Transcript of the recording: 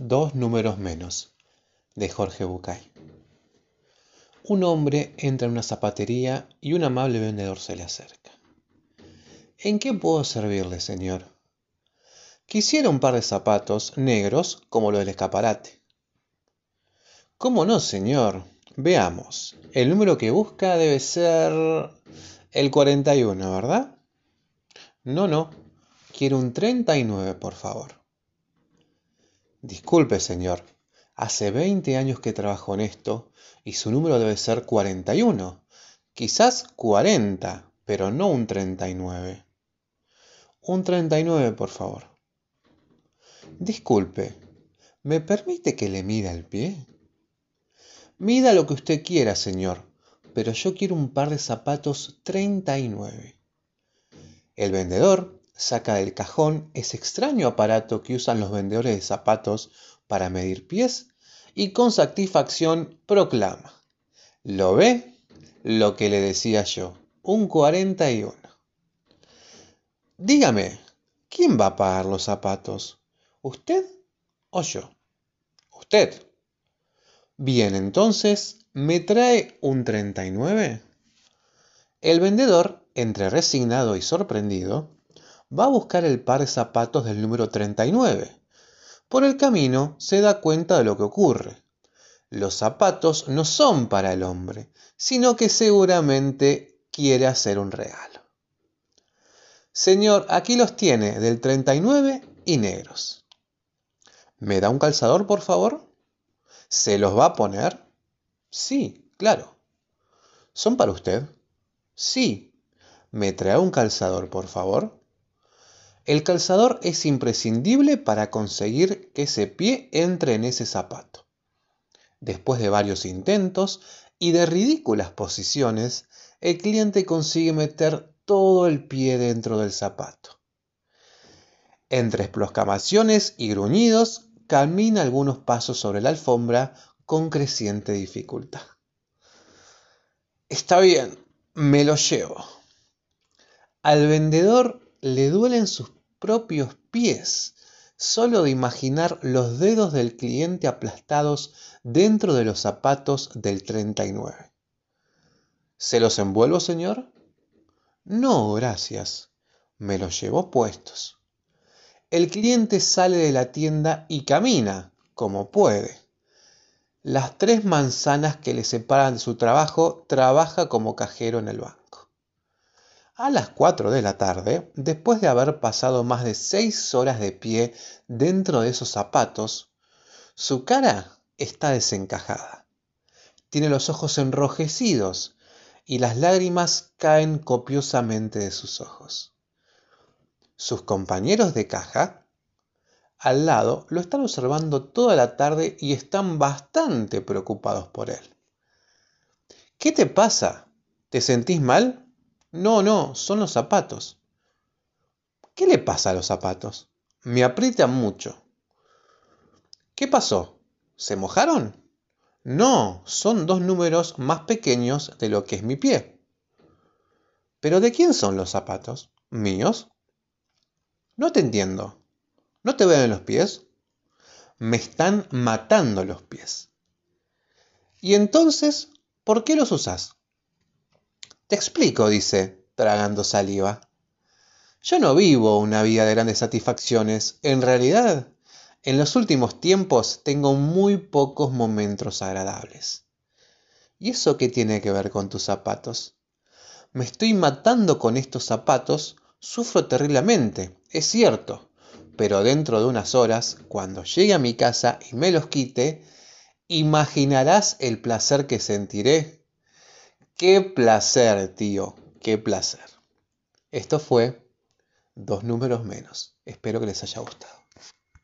Dos números menos, de Jorge Bucay. Un hombre entra en una zapatería y un amable vendedor se le acerca. ¿En qué puedo servirle, señor? Quisiera un par de zapatos negros como los del escaparate. ¿Cómo no, señor? Veamos. El número que busca debe ser el 41, ¿verdad? No, no. Quiero un 39, por favor. Disculpe, señor. Hace 20 años que trabajo en esto y su número debe ser 41. Quizás 40, pero no un 39. Un 39, por favor. Disculpe, ¿me permite que le mida el pie? Mida lo que usted quiera, señor, pero yo quiero un par de zapatos 39. El vendedor saca del cajón ese extraño aparato que usan los vendedores de zapatos para medir pies y con satisfacción proclama. ¿Lo ve? Lo que le decía yo, un 41. Dígame, ¿quién va a pagar los zapatos? ¿Usted o yo? Usted. Bien, entonces, ¿me trae un 39? El vendedor, entre resignado y sorprendido, va a buscar el par de zapatos del número 39. Por el camino se da cuenta de lo que ocurre. Los zapatos no son para el hombre, sino que seguramente quiere hacer un regalo. Señor, aquí los tiene del 39 y negros. ¿Me da un calzador, por favor? ¿Se los va a poner? Sí, claro. ¿Son para usted? Sí. ¿Me trae un calzador, por favor? El calzador es imprescindible para conseguir que ese pie entre en ese zapato. Después de varios intentos y de ridículas posiciones, el cliente consigue meter todo el pie dentro del zapato. Entre exclamaciones y gruñidos, camina algunos pasos sobre la alfombra con creciente dificultad. Está bien, me lo llevo. Al vendedor le duelen sus propios pies solo de imaginar los dedos del cliente aplastados dentro de los zapatos del 39. ¿Se los envuelvo, señor? No, gracias. Me los llevo puestos. El cliente sale de la tienda y camina, como puede. Las tres manzanas que le separan de su trabajo trabaja como cajero en el banco. A las 4 de la tarde, después de haber pasado más de seis horas de pie dentro de esos zapatos, su cara está desencajada. Tiene los ojos enrojecidos y las lágrimas caen copiosamente de sus ojos. Sus compañeros de caja al lado lo están observando toda la tarde y están bastante preocupados por él. ¿Qué te pasa? ¿Te sentís mal? No, no, son los zapatos. ¿Qué le pasa a los zapatos? Me aprietan mucho. ¿Qué pasó? ¿Se mojaron? No, son dos números más pequeños de lo que es mi pie. ¿Pero de quién son los zapatos? ¿Míos? No te entiendo. ¿No te veo en los pies? Me están matando los pies. ¿Y entonces por qué los usas? Te explico, dice, tragando saliva. Yo no vivo una vida de grandes satisfacciones. En realidad, en los últimos tiempos tengo muy pocos momentos agradables. ¿Y eso qué tiene que ver con tus zapatos? Me estoy matando con estos zapatos, sufro terriblemente, es cierto, pero dentro de unas horas, cuando llegue a mi casa y me los quite, imaginarás el placer que sentiré Qué placer, tío, qué placer. Esto fue dos números menos. Espero que les haya gustado.